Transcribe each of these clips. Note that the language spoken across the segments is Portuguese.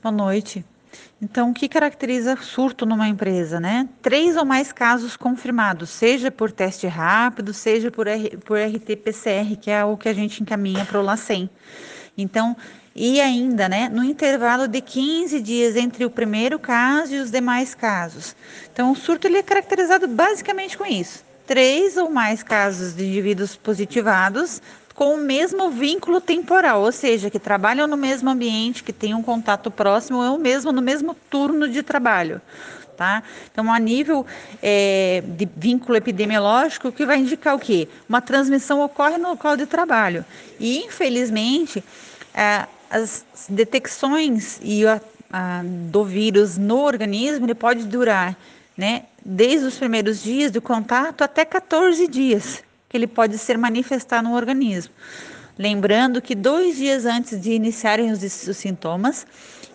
Boa noite. Então, o que caracteriza surto numa empresa, né? Três ou mais casos confirmados, seja por teste rápido, seja por, R, por RT-PCR, que é o que a gente encaminha para o LACEN. Então, e ainda, né, no intervalo de 15 dias entre o primeiro caso e os demais casos. Então, o surto ele é caracterizado basicamente com isso. Três ou mais casos de indivíduos positivados com o mesmo vínculo temporal, ou seja, que trabalham no mesmo ambiente, que têm um contato próximo, ou mesmo no mesmo turno de trabalho. Tá? Então, a nível é, de vínculo epidemiológico, que vai indicar o quê? Uma transmissão ocorre no local de trabalho. E, infelizmente, é, as detecções e a, a, do vírus no organismo ele pode durar né, desde os primeiros dias do contato até 14 dias que ele pode ser manifestar no organismo. Lembrando que dois dias antes de iniciarem os, os sintomas,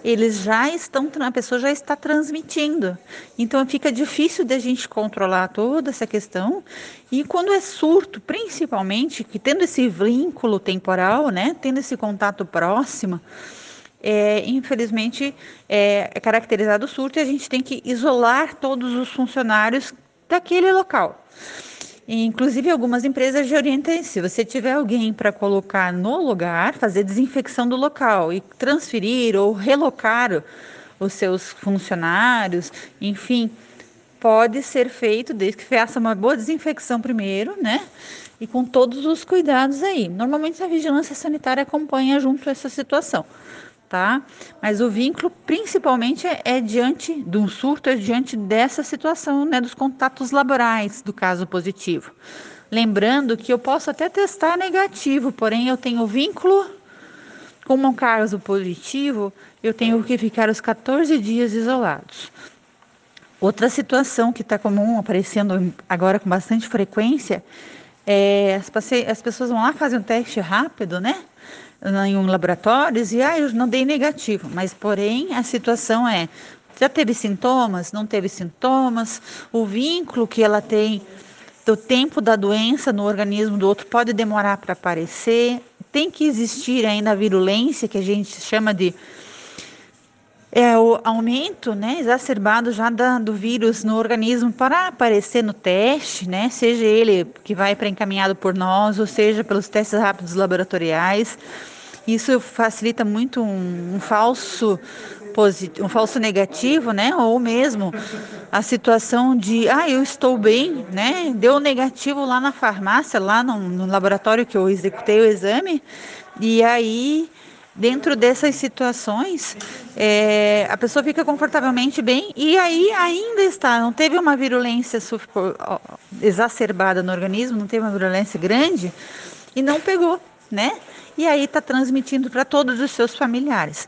eles já estão, a pessoa já está transmitindo. Então fica difícil de a gente controlar toda essa questão. E quando é surto, principalmente, que tendo esse vínculo temporal, né, tendo esse contato próximo, é, infelizmente é, é caracterizado o surto e a gente tem que isolar todos os funcionários daquele local. Inclusive, algumas empresas já orientam se você tiver alguém para colocar no lugar, fazer desinfecção do local e transferir ou relocar os seus funcionários, enfim, pode ser feito desde que faça uma boa desinfecção primeiro, né? E com todos os cuidados aí. Normalmente a vigilância sanitária acompanha junto essa situação tá? Mas o vínculo principalmente é, é diante de um surto, é diante dessa situação, né, dos contatos laborais do caso positivo. Lembrando que eu posso até testar negativo, porém eu tenho vínculo com um caso positivo, eu tenho que ficar os 14 dias isolados. Outra situação que está comum, aparecendo agora com bastante frequência, é as, as pessoas vão lá fazer um teste rápido, né? Em um laboratório e ah, eu não dei negativo, mas porém a situação é já teve sintomas, não teve sintomas, o vínculo que ela tem do tempo da doença no organismo do outro pode demorar para aparecer, tem que existir ainda a virulência que a gente chama de é o aumento, né, exacerbado já da, do vírus no organismo para aparecer no teste, né, seja ele que vai para encaminhado por nós, ou seja pelos testes rápidos laboratoriais. Isso facilita muito um, um falso positivo, um falso negativo, né? Ou mesmo a situação de, ah, eu estou bem, né? Deu negativo lá na farmácia, lá no, no laboratório que eu executei o exame, e aí dentro dessas situações, é, a pessoa fica confortavelmente bem e aí ainda está, não teve uma virulência exacerbada no organismo, não teve uma virulência grande e não pegou, né? E aí está transmitindo para todos os seus familiares.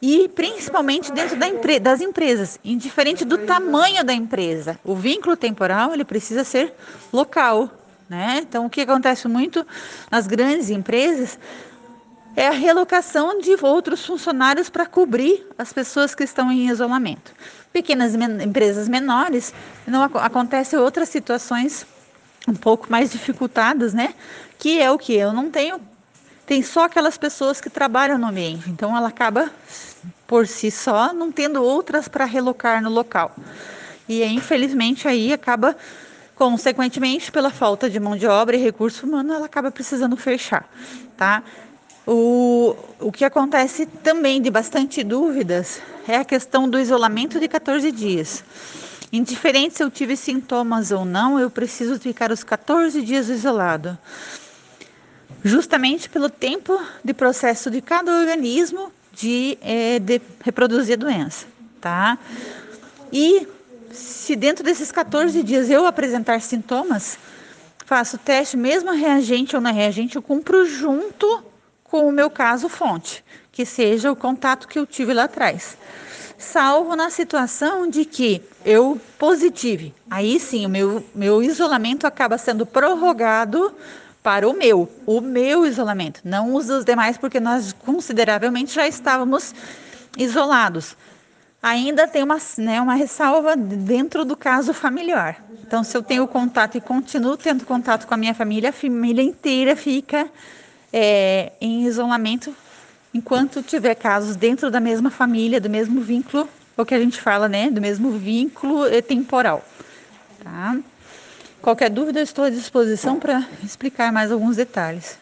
E principalmente dentro da empre das empresas, indiferente do tamanho da empresa. O vínculo temporal ele precisa ser local. Né? Então, o que acontece muito nas grandes empresas é a relocação de outros funcionários para cobrir as pessoas que estão em isolamento. Pequenas men empresas menores, não ac acontece outras situações um pouco mais dificultadas, né? Que é o que eu não tenho tem só aquelas pessoas que trabalham no ambiente. Então ela acaba por si só não tendo outras para relocar no local. E infelizmente aí acaba consequentemente pela falta de mão de obra e recurso humano, ela acaba precisando fechar, tá? O, o que acontece também de bastante dúvidas é a questão do isolamento de 14 dias. Indiferente se eu tive sintomas ou não, eu preciso ficar os 14 dias isolado justamente pelo tempo de processo de cada organismo de, é, de reproduzir a doença, tá? E se dentro desses 14 dias eu apresentar sintomas, faço teste, mesmo reagente ou não reagente, eu cumpro junto com o meu caso fonte, que seja o contato que eu tive lá atrás. Salvo na situação de que eu positive. Aí sim, o meu, meu isolamento acaba sendo prorrogado para o meu, o meu isolamento, não os dos demais, porque nós consideravelmente já estávamos isolados. Ainda tem uma, né, uma ressalva dentro do caso familiar. Então, se eu tenho contato e continuo tendo contato com a minha família, a família inteira fica é, em isolamento enquanto tiver casos dentro da mesma família, do mesmo vínculo, é o que a gente fala, né, do mesmo vínculo é, temporal. Tá? Qualquer dúvida, estou à disposição para explicar mais alguns detalhes.